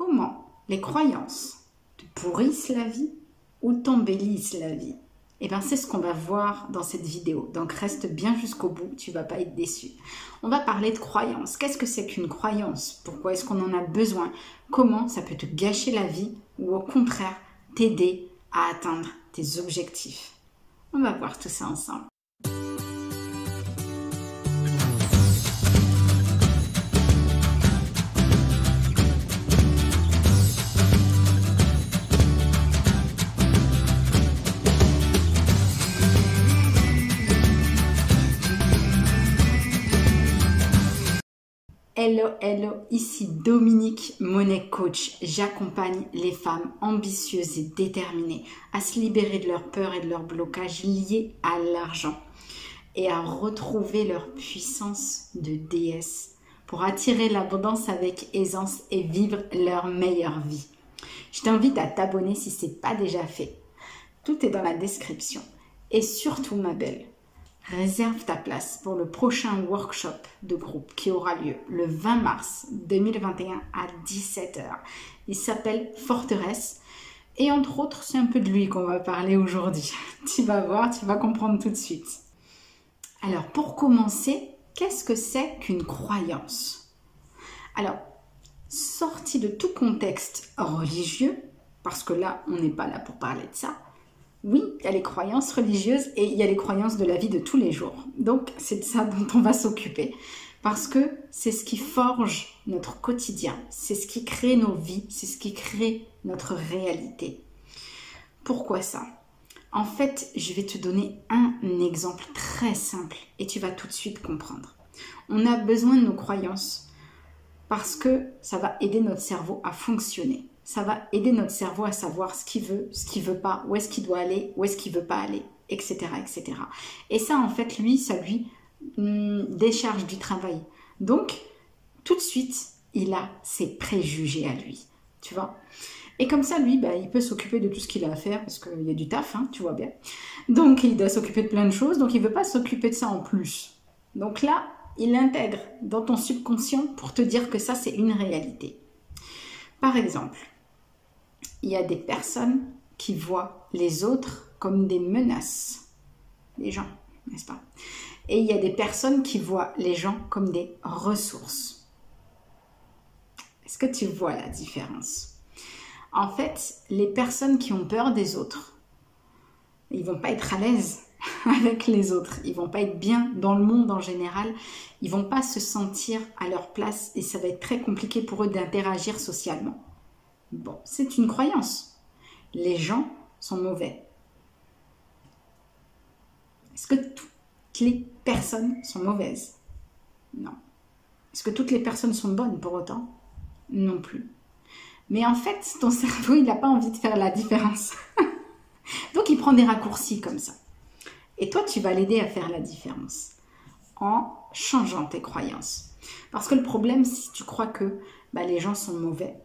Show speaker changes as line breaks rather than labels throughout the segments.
comment les croyances te pourrissent la vie ou t'embellissent la vie? Eh bien, c'est ce qu'on va voir dans cette vidéo. Donc, reste bien jusqu'au bout, tu vas pas être déçu. On va parler de croyances. Qu'est-ce que c'est qu'une croyance? Pourquoi est-ce qu'on en a besoin? Comment ça peut te gâcher la vie ou au contraire t'aider à atteindre tes objectifs? On va voir tout ça ensemble. Hello, hello, ici Dominique Monet Coach. J'accompagne les femmes ambitieuses et déterminées à se libérer de leurs peurs et de leurs blocages liés à l'argent et à retrouver leur puissance de déesse pour attirer l'abondance avec aisance et vivre leur meilleure vie. Je t'invite à t'abonner si ce n'est pas déjà fait. Tout est dans la description. Et surtout, ma belle, Réserve ta place pour le prochain workshop de groupe qui aura lieu le 20 mars 2021 à 17h. Il s'appelle Forteresse et entre autres, c'est un peu de lui qu'on va parler aujourd'hui. tu vas voir, tu vas comprendre tout de suite. Alors, pour commencer, qu'est-ce que c'est qu'une croyance? Alors, sorti de tout contexte religieux, parce que là, on n'est pas là pour parler de ça, oui, il y a les croyances religieuses et il y a les croyances de la vie de tous les jours. Donc, c'est de ça dont on va s'occuper. Parce que c'est ce qui forge notre quotidien, c'est ce qui crée nos vies, c'est ce qui crée notre réalité. Pourquoi ça? En fait, je vais te donner un exemple très simple et tu vas tout de suite comprendre. On a besoin de nos croyances parce que ça va aider notre cerveau à fonctionner ça va aider notre cerveau à savoir ce qu'il veut, ce qu'il veut pas, où est-ce qu'il doit aller, où est-ce qu'il veut pas aller, etc., etc. Et ça, en fait, lui, ça lui hum, décharge du travail. Donc, tout de suite, il a ses préjugés à lui, tu vois. Et comme ça, lui, bah, il peut s'occuper de tout ce qu'il a à faire parce qu'il y a du taf, hein, tu vois bien. Donc, il doit s'occuper de plein de choses, donc il veut pas s'occuper de ça en plus. Donc là, il l'intègre dans ton subconscient pour te dire que ça, c'est une réalité. Par exemple, il y a des personnes qui voient les autres comme des menaces. Les gens, n'est-ce pas? Et il y a des personnes qui voient les gens comme des ressources. Est-ce que tu vois la différence? En fait, les personnes qui ont peur des autres, ils vont pas être à l'aise avec les autres. Ils vont pas être bien dans le monde en général. Ils vont pas se sentir à leur place et ça va être très compliqué pour eux d'interagir socialement. Bon, c'est une croyance. Les gens sont mauvais. Est-ce que toutes les personnes sont mauvaises? Non. Est-ce que toutes les personnes sont bonnes pour autant? Non plus. Mais en fait, ton cerveau, il n'a pas envie de faire la différence. Donc, il prend des raccourcis comme ça. Et toi, tu vas l'aider à faire la différence en changeant tes croyances. Parce que le problème, si tu crois que bah, les gens sont mauvais,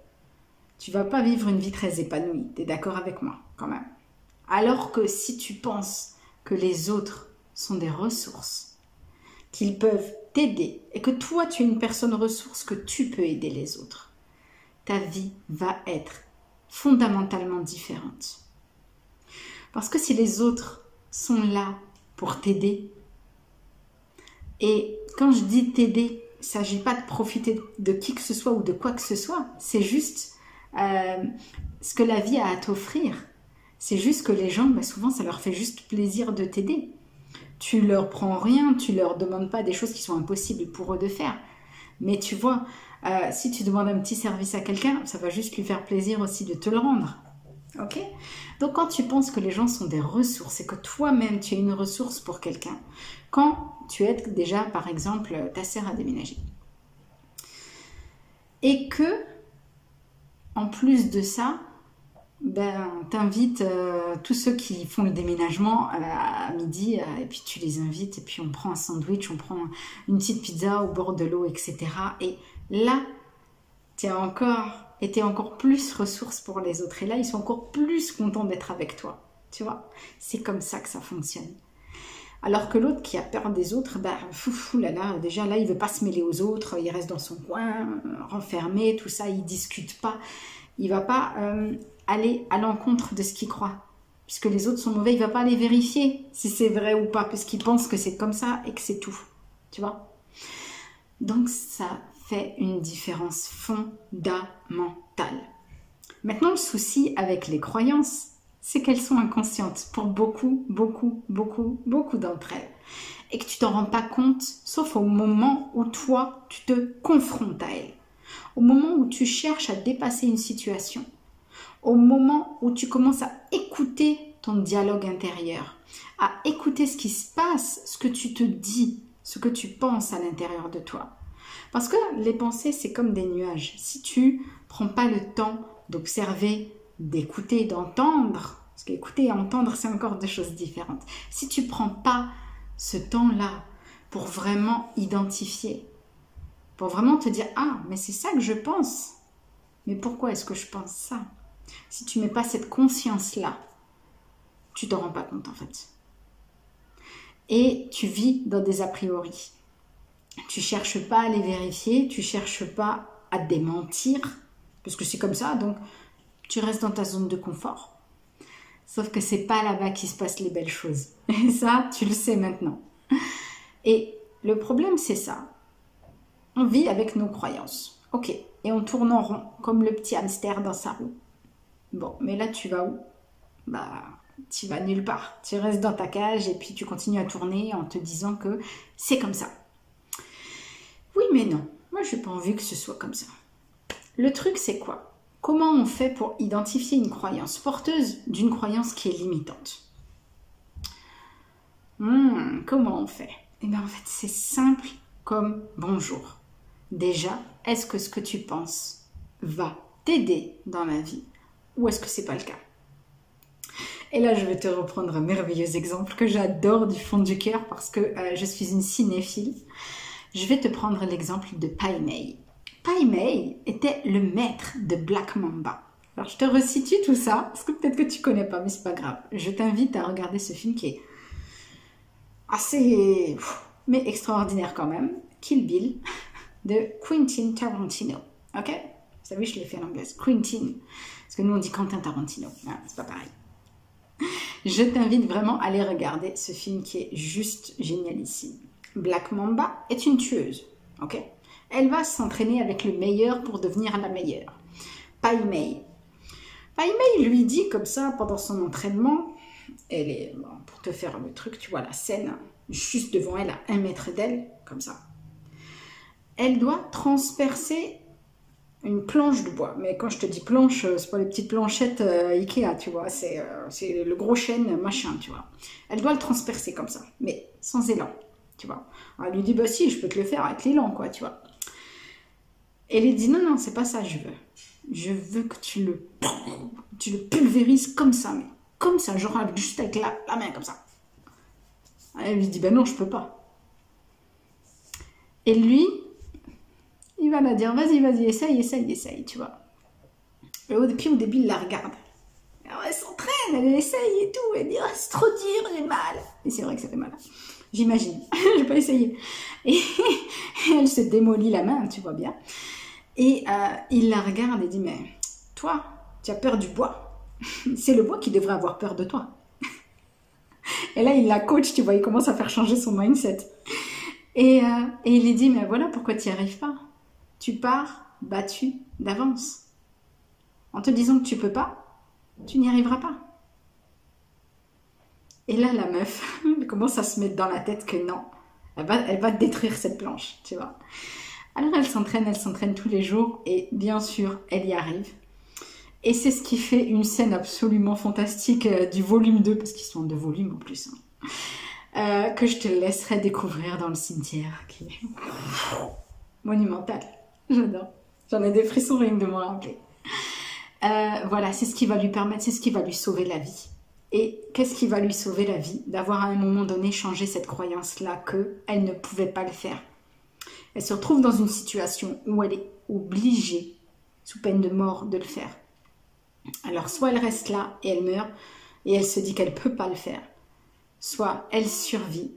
tu vas pas vivre une vie très épanouie. Tu es d'accord avec moi quand même Alors que si tu penses que les autres sont des ressources, qu'ils peuvent t'aider et que toi tu es une personne ressource, que tu peux aider les autres, ta vie va être fondamentalement différente. Parce que si les autres sont là pour t'aider, et quand je dis t'aider, il ne s'agit pas de profiter de qui que ce soit ou de quoi que ce soit, c'est juste euh, ce que la vie a à t'offrir. C'est juste que les gens, bah, souvent, ça leur fait juste plaisir de t'aider. Tu leur prends rien, tu leur demandes pas des choses qui sont impossibles pour eux de faire. Mais tu vois, euh, si tu demandes un petit service à quelqu'un, ça va juste lui faire plaisir aussi de te le rendre. Donc quand tu penses que les gens sont des ressources et que toi-même tu es une ressource pour quelqu'un, quand tu aides déjà par exemple ta sœur à déménager, et que en plus de ça, ben, t'invites euh, tous ceux qui font le déménagement à midi, euh, et puis tu les invites, et puis on prend un sandwich, on prend une petite pizza au bord de l'eau, etc. Et là, tu encore, et encore plus ressource pour les autres. Et là, ils sont encore plus contents d'être avec toi. Tu vois, c'est comme ça que ça fonctionne. Alors que l'autre qui a peur des autres, bah, fou, là, là, déjà là, il veut pas se mêler aux autres, il reste dans son coin, renfermé, tout ça, il discute pas. Il va pas euh, aller à l'encontre de ce qu'il croit. Puisque les autres sont mauvais, il va pas aller vérifier si c'est vrai ou pas, puisqu'il pense que c'est comme ça et que c'est tout. Tu vois? Donc ça fait une différence fondamentale. Maintenant, le souci avec les croyances, c'est qu'elles sont inconscientes pour beaucoup, beaucoup, beaucoup, beaucoup d'entre elles. Et que tu t'en rends pas compte, sauf au moment où toi, tu te confrontes à elles. Au moment où tu cherches à dépasser une situation. Au moment où tu commences à écouter ton dialogue intérieur, à écouter ce qui se passe, ce que tu te dis, ce que tu penses à l'intérieur de toi. Parce que les pensées, c'est comme des nuages. Si tu prends pas le temps d'observer d'écouter, d'entendre, parce qu'écouter et entendre, c'est encore deux choses différentes. Si tu prends pas ce temps-là pour vraiment identifier, pour vraiment te dire ah mais c'est ça que je pense, mais pourquoi est-ce que je pense ça? Si tu mets pas cette conscience-là, tu te rends pas compte en fait. Et tu vis dans des a priori. Tu cherches pas à les vérifier, tu cherches pas à démentir, parce que c'est comme ça, donc tu restes dans ta zone de confort. Sauf que c'est pas là-bas qui se passent les belles choses. Et ça, tu le sais maintenant. Et le problème, c'est ça. On vit avec nos croyances. Ok. Et on tourne en rond, comme le petit hamster dans sa roue. Bon, mais là, tu vas où? Bah, tu vas nulle part. Tu restes dans ta cage et puis tu continues à tourner en te disant que c'est comme ça. Oui, mais non. Moi, je n'ai pas envie que ce soit comme ça. Le truc, c'est quoi? Comment on fait pour identifier une croyance porteuse d'une croyance qui est limitante? Hmm, Comment on fait? Eh bien en fait c'est simple comme bonjour. Déjà, est-ce que ce que tu penses va t'aider dans la vie ou est-ce que c'est pas le cas? Et là, je vais te reprendre un merveilleux exemple que j'adore du fond du cœur parce que euh, je suis une cinéphile. Je vais te prendre l'exemple de Pai Mei. Pai Mei était le maître de Black Mamba. Alors je te resitue tout ça, parce que peut-être que tu connais pas, mais c'est pas grave. Je t'invite à regarder ce film qui est assez, mais extraordinaire quand même. Kill Bill de Quentin Tarantino. Ok? Vous savez, je l'ai fait en anglais. Quentin. Parce que nous on dit Quentin Tarantino. Ah, c'est pas pareil. Je t'invite vraiment à aller regarder ce film qui est juste génialissime. Black Mamba est une tueuse. Ok? Elle va s'entraîner avec le meilleur pour devenir la meilleure. Pai Mei. Pai Mei lui dit comme ça pendant son entraînement, elle est, pour te faire le truc, tu vois la scène, juste devant elle, à un mètre d'elle, comme ça. Elle doit transpercer une planche de bois. Mais quand je te dis planche, c'est pas les petites planchettes euh, Ikea, tu vois, c'est euh, le gros chêne machin, tu vois. Elle doit le transpercer comme ça, mais sans élan, tu vois. elle lui dit, bah si, je peux te le faire avec l'élan, quoi, tu vois. Et elle dit non, non, c'est pas ça je veux. Je veux que tu le, tu le pulvérises comme ça, mais comme ça, genre juste avec la, la main comme ça. Elle lui dit ben non, je peux pas. Et lui, il va la dire vas-y, vas-y, essaye, essaye, essaye, tu vois. Et au, puis au début, il la regarde. Elle s'entraîne, elle essaye et tout. Elle dit oh, c'est trop dur, j'ai mal. Et c'est vrai que ça fait mal. J'imagine. je vais pas essayer. Et elle se démolit la main, tu vois bien. Et euh, il la regarde et dit, mais toi, tu as peur du bois. C'est le bois qui devrait avoir peur de toi. et là, il la coach, tu vois, il commence à faire changer son mindset. Et, euh, il lui dit, mais voilà pourquoi tu n'y arrives pas. Tu pars battu d'avance. En te disant que tu peux pas, tu n'y arriveras pas. Et là, la meuf commence à se mettre dans la tête que non, elle va, elle va détruire cette planche, tu vois. Alors elle s'entraîne, elle s'entraîne tous les jours et bien sûr, elle y arrive. Et c'est ce qui fait une scène absolument fantastique euh, du volume 2, parce qu'ils sont deux volumes en plus, hein. euh, que je te laisserai découvrir dans le cimetière, qui est monumental. J'adore. J'en ai des frissons rien de me rappeler. Euh, voilà, c'est ce qui va lui permettre, c'est ce qui va lui sauver la vie. Et qu'est-ce qui va lui sauver la vie D'avoir à un moment donné changé cette croyance-là qu'elle ne pouvait pas le faire? Elle se retrouve dans une situation où elle est obligée, sous peine de mort, de le faire. Alors soit elle reste là et elle meurt et elle se dit qu'elle ne peut pas le faire, soit elle survit,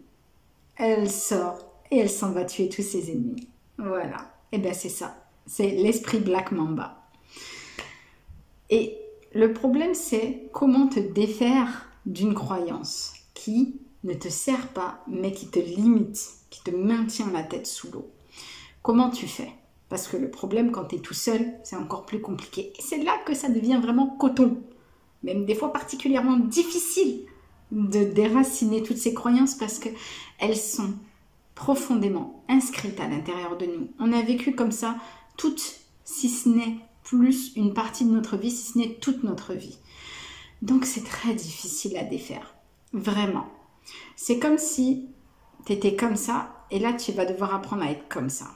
elle sort et elle s'en va tuer tous ses ennemis. Voilà. Et eh bien c'est ça. C'est l'esprit Black Mamba. Et le problème c'est comment te défaire d'une croyance qui ne te sert pas mais qui te limite, qui te maintient la tête sous l'eau. Comment tu fais? Parce que le problème quand tu es tout seul, c'est encore plus compliqué. Et c'est là que ça devient vraiment coton. Même des fois particulièrement difficile de déraciner toutes ces croyances parce que elles sont profondément inscrites à l'intérieur de nous. On a vécu comme ça toute, si ce n'est plus une partie de notre vie, si ce n'est toute notre vie. Donc c'est très difficile à défaire. Vraiment. C'est comme si tu étais comme ça et là tu vas devoir apprendre à être comme ça.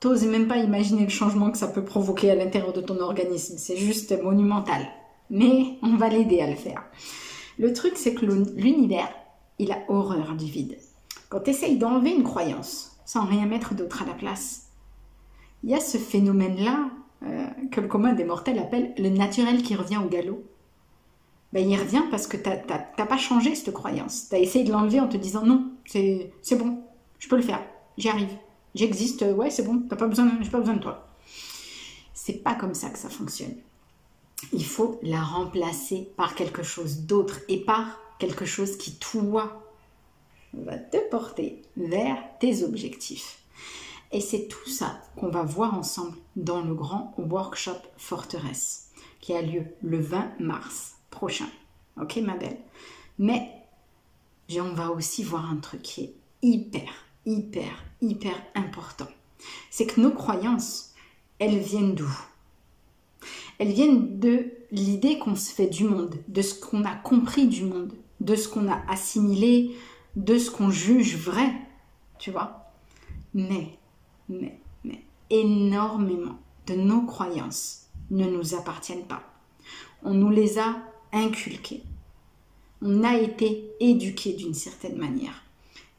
T'oses même pas imaginer le changement que ça peut provoquer à l'intérieur de ton organisme. C'est juste monumental. Mais on va l'aider à le faire. Le truc, c'est que l'univers, il a horreur du vide. Quand tu essayes d'enlever une croyance sans rien mettre d'autre à la place, il y a ce phénomène-là euh, que le commun des mortels appelle le naturel qui revient au galop. Ben, il revient parce que tu n'as pas changé cette croyance. Tu as essayé de l'enlever en te disant non, c'est bon, je peux le faire, j'y arrive, j'existe, ouais, c'est bon, t'as pas pas besoin de toi. C'est pas comme ça que ça fonctionne. Il faut la remplacer par quelque chose d'autre et par quelque chose qui, toi, va te porter vers tes objectifs. Et c'est tout ça qu'on va voir ensemble dans le grand workshop Forteresse qui a lieu le 20 mars prochain. Ok, ma belle? Mais on va aussi voir un truc qui est hyper, hyper, hyper important. C'est que nos croyances, elles viennent d'où? Elles viennent de l'idée qu'on se fait du monde, de ce qu'on a compris du monde, de ce qu'on a assimilé, de ce qu'on juge vrai, tu vois? Mais, mais, énormément de nos croyances ne nous appartiennent pas. On nous les a inculquées. On a été éduqués d'une certaine manière.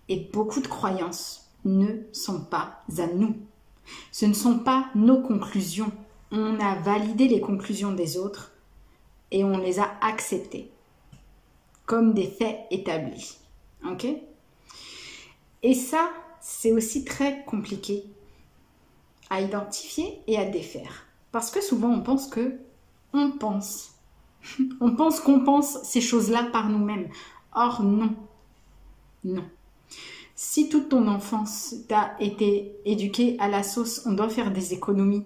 Et beaucoup de croyances ne sont pas à nous. Ce ne sont pas nos conclusions. On a validé les conclusions des autres et on les a acceptées comme des faits établis. Ok? Et ça, c'est aussi très compliqué à identifier et à défaire. Parce que souvent, on pense que on pense. on pense qu'on pense ces choses-là par nous-mêmes. Or, non. Non. Si toute ton enfance t'a été éduqué à la sauce, on doit faire des économies.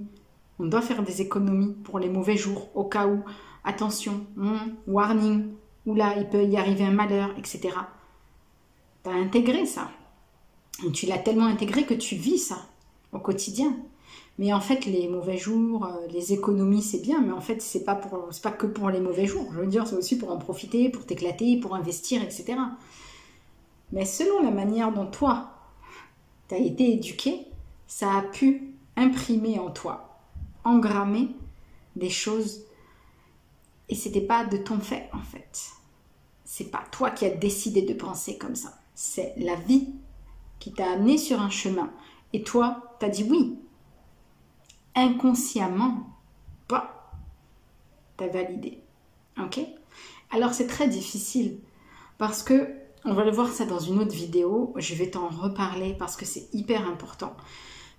On doit faire des économies pour les mauvais jours, au cas où, attention, hmm, warning, ou là, il peut y arriver un malheur, etc. Tu as intégré ça. Tu l'as tellement intégré que tu vis ça au quotidien. Mais en fait, les mauvais jours, euh, les économies, c'est bien, mais en fait, c'est pas pour, pas que pour les mauvais jours. Je veux dire, c'est aussi pour en profiter, pour t'éclater, pour investir, etc. Mais selon la manière dont toi, tu as été éduqué, ça a pu imprimer en toi, engrammer des choses. Et c'était pas de ton fait, en fait. C'est pas toi qui as décidé de penser comme ça c'est la vie qui t'a amené sur un chemin. Et toi, t'as dit oui. Inconsciemment, pas. T'as validé. Ok? Alors c'est très difficile parce que, on va le voir ça dans une autre vidéo, je vais t'en reparler parce que c'est hyper important.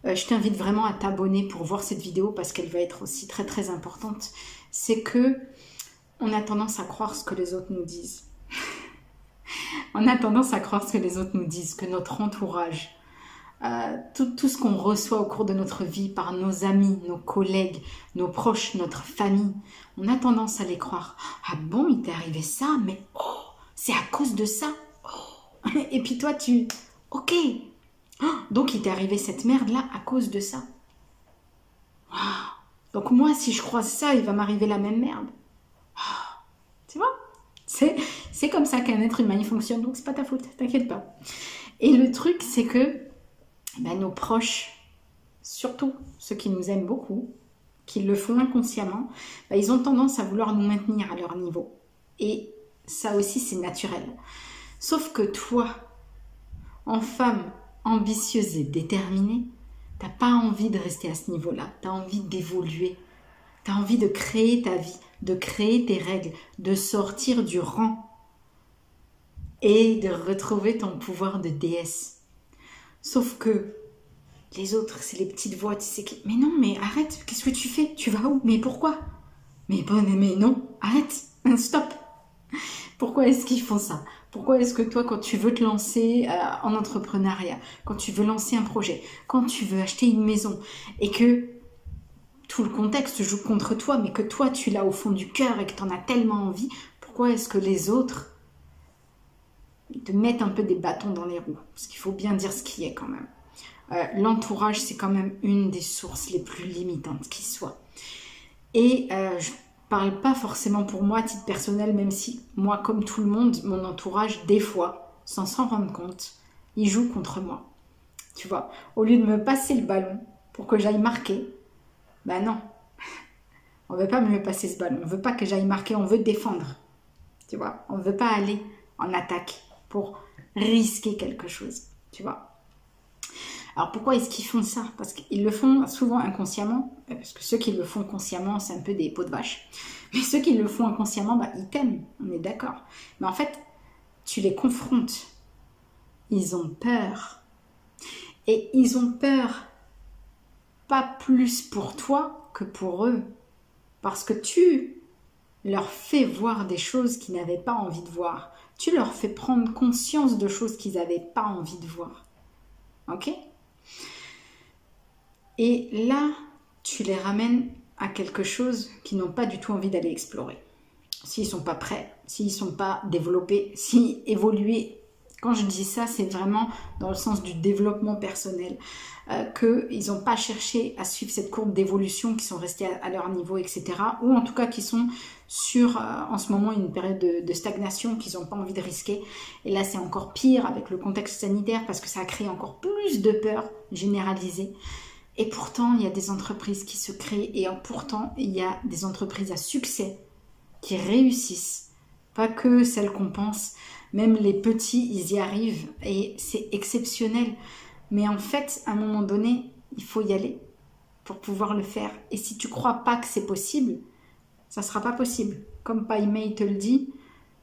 Euh, je t'invite vraiment à t'abonner pour voir cette vidéo parce qu'elle va être aussi très très importante. C'est que on a tendance à croire ce que les autres nous disent. on a tendance à croire ce que les autres nous disent, que notre entourage, euh, tout, ce qu'on reçoit au cours de notre vie par nos amis, nos collègues, nos proches, notre famille, on a tendance à les croire. Ah bon, il t'est arrivé ça, mais oh, c'est à cause de ça. Oh. Et puis toi, tu... Ok. Oh, donc il t'est arrivé cette merde-là à cause de ça. Donc moi, si je croise ça, il va m'arriver la même merde. Tu vois? C'est comme ça qu'un être humain fonctionne, donc c'est pas ta faute, t'inquiète pas. Et le truc, c'est que ben, nos proches, surtout ceux qui nous aiment beaucoup, qui le font inconsciemment, ben, ils ont tendance à vouloir nous maintenir à leur niveau. Et ça aussi, c'est naturel. Sauf que toi, en femme ambitieuse et déterminée, t'as pas envie de rester à ce niveau-là. Tu as envie d'évoluer. Tu as envie de créer ta vie de créer tes règles, de sortir du rang. et de retrouver ton pouvoir de déesse. Sauf que les autres, c'est les petites voix, tu sais, mais non, mais arrête, qu'est-ce que tu fais? Tu vas où? Mais pourquoi? Mais, mais non, arrête, stop. Pourquoi est-ce qu'ils font ça? Pourquoi est-ce que toi, quand tu veux te lancer euh, en entrepreneuriat, quand tu veux lancer un projet, quand tu veux acheter une maison, et que tout le contexte joue contre toi, mais que toi, tu l'as au fond du cœur et que tu en as tellement envie, pourquoi est-ce que les autres te mettent un peu des bâtons dans les roues Parce qu'il faut bien dire ce qui est quand même. Euh, l'entourage, c'est quand même une des sources les plus limitantes qui soit. Et euh, je parle pas forcément pour moi à titre personnel, même si moi, comme tout le monde, mon entourage, des fois, sans s'en rendre compte, il joue contre moi. Tu vois, au lieu de me passer le ballon pour que j'aille marquer, ben non, on veut pas me passer ce ballon, on veut pas que j'aille marquer, on veut défendre. Tu vois, on veut pas aller en attaque pour risquer quelque chose. Tu vois. Alors pourquoi est-ce qu'ils font ça? Parce qu'ils le font souvent inconsciemment, euh, parce que ceux qui le font consciemment, c'est un peu des pots de vache. Mais ceux qui le font inconsciemment, bah, ils t'aiment, on est d'accord. Mais en fait, tu les confrontes. Ils ont peur. Et ils ont peur pas plus pour toi que pour eux. Parce que tu leur fais voir des choses qu'ils n'avaient pas envie de voir. Tu leur fais prendre conscience de choses qu'ils n'avaient pas envie de voir. Ok? Et là, tu les ramènes à quelque chose qu'ils n'ont pas du tout envie d'aller explorer. S'ils ne sont pas prêts, s'ils ne sont pas développés, si évoluer. Quand je dis ça, c'est vraiment dans le sens du développement personnel, euh, qu'ils n'ont pas cherché à suivre cette courbe d'évolution, qui sont restés à, leur niveau, etc. Ou en tout cas qui sont sur, euh, en ce moment, une période de, stagnation qu'ils n'ont pas envie de risquer. Et là, c'est encore pire avec le contexte sanitaire parce que ça a créé encore plus de peur généralisée. Et pourtant, il y a des entreprises qui se créent et pourtant, il y a des entreprises à succès qui réussissent. Pas que celles qu'on pense, même les petits, ils y arrivent et c'est exceptionnel. Mais en fait, à un moment donné, il faut y aller pour pouvoir le faire. Et si tu crois pas que c'est possible, ça sera pas possible. Comme May te le dit,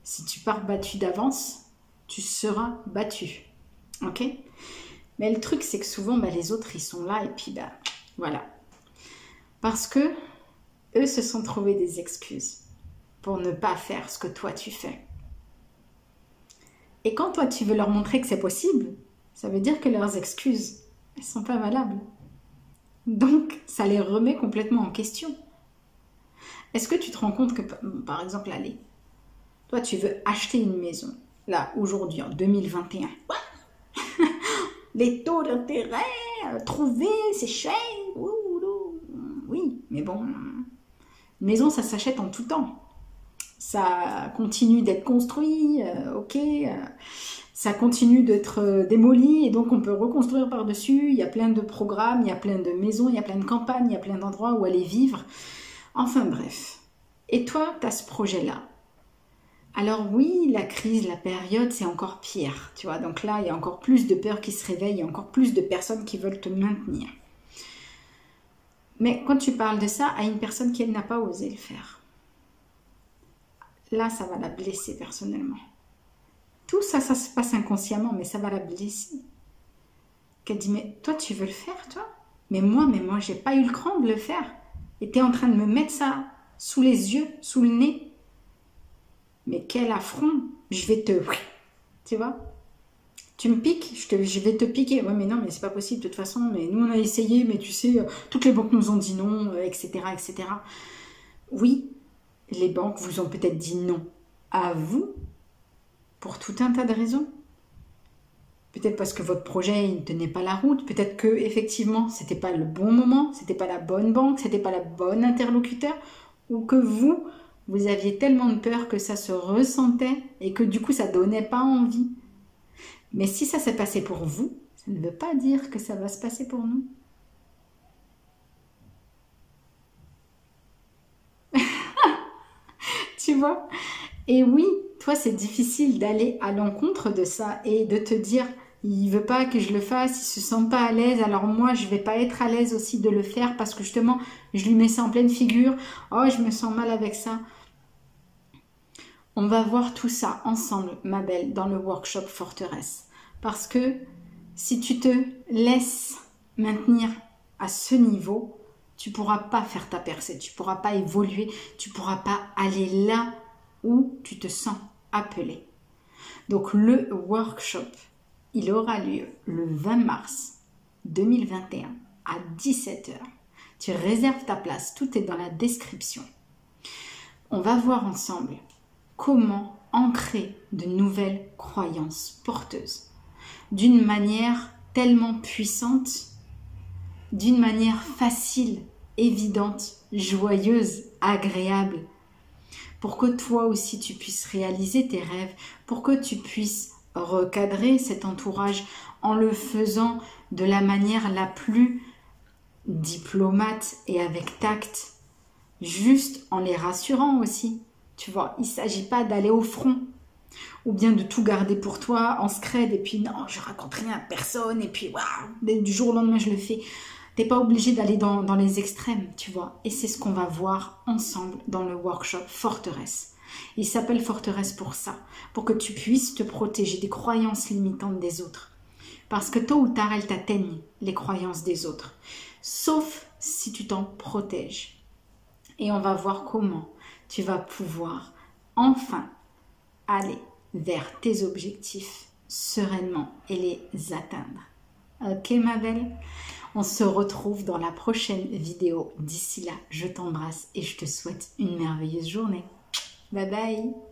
si tu pars battu d'avance, tu seras battu. Ok? Mais le truc, c'est que souvent, bah, les autres, ils sont là et puis, bah, voilà. Parce que eux se sont trouvés des excuses pour ne pas faire ce que toi tu fais. Et quand toi, tu veux leur montrer que c'est possible, ça veut dire que leurs excuses, elles sont pas valables. Donc, ça les remet complètement en question. Est-ce que tu te rends compte que, par exemple, allez, toi, tu veux acheter une maison, là, aujourd'hui, en 2021 les taux d'intérêt, euh, trouver, c'est cher. Oui, mais bon, une maison, ça s'achète en tout temps. Ça continue d'être construit, euh, ok. Euh, ça continue d'être démoli et donc on peut reconstruire par-dessus. Il y a plein de programmes, il y a plein de maisons, il y a plein de campagnes, il y a plein d'endroits où aller vivre. Enfin bref. Et toi, tu as ce projet-là. Alors oui, la crise, la période, c'est encore pire, tu vois. Donc là, il y a encore plus de peur qui se réveille, il y a encore plus de personnes qui veulent te maintenir. Mais quand tu parles de ça à une personne qui, n'a pas osé le faire, là, ça va la blesser personnellement. Tout ça, ça se passe inconsciemment, mais ça va la blesser. Qu'elle dit, mais toi, tu veux le faire, toi? Mais moi, mais moi, j'ai pas eu le cran de le faire. Et tu es en train de me mettre ça sous les yeux, sous le nez, mais quel affront Je vais te... Tu vois? Tu me piques, je, te, je, vais te piquer. Ouais, mais non, mais c'est pas possible de toute façon. Mais nous, on a essayé, mais tu sais, euh, toutes les banques nous ont dit non, etc., euh, etc. Oui, les banques vous ont peut-être dit non à vous pour tout un tas de raisons. Peut-être parce que votre projet ne tenait pas la route, peut-être que effectivement c'était pas le bon moment, c'était pas la bonne banque, c'était pas la bonne interlocuteur, ou que vous vous aviez tellement de peur que ça se ressentait et que du coup ça donnait pas envie. Mais si ça s'est passé pour vous, ça ne veut pas dire que ça va se passer pour nous. Tu vois Et oui, toi c'est difficile d'aller à l'encontre de ça et de te dire il veut pas que je le fasse, il se sent pas à l'aise, alors moi je vais pas être à l'aise aussi de le faire parce que justement je lui mets ça en pleine figure, oh je me sens mal avec ça. On va voir tout ça ensemble, ma belle, dans le workshop forteresse. Parce que si tu te laisses maintenir à ce niveau, tu pourras pas faire ta percée, tu pourras pas évoluer, tu pourras pas aller là où tu te sens appelé. Donc le workshop, il aura lieu le 20 mars 2021 à 17h. Tu réserves ta place, tout est dans la description. On va voir ensemble comment ancrer de nouvelles croyances porteuses d'une manière tellement puissante, d'une manière facile, évidente, joyeuse, agréable, pour que toi aussi tu puisses réaliser tes rêves, pour que tu puisses recadrer cet entourage en le faisant de la manière la plus diplomate et avec tact, juste en les rassurant aussi. Tu vois, il ne s'agit pas d'aller au front ou bien de tout garder pour toi en scred et puis non, je raconte rien à personne et puis waouh, du jour au lendemain je le fais. T'es pas obligé d'aller dans, dans les extrêmes, tu vois. Et c'est ce qu'on va voir ensemble dans le workshop Forteresse. Il s'appelle Forteresse pour ça, pour que tu puisses te protéger des croyances limitantes des autres. Parce que tôt ou tard, elles t'atteignent, les croyances des autres. Sauf si tu t'en protèges. Et on va voir comment tu vas pouvoir enfin aller vers tes objectifs sereinement et les atteindre. Ok ma belle? On se retrouve dans la prochaine vidéo. D'ici là, je t'embrasse et je te souhaite une merveilleuse journée. Bye bye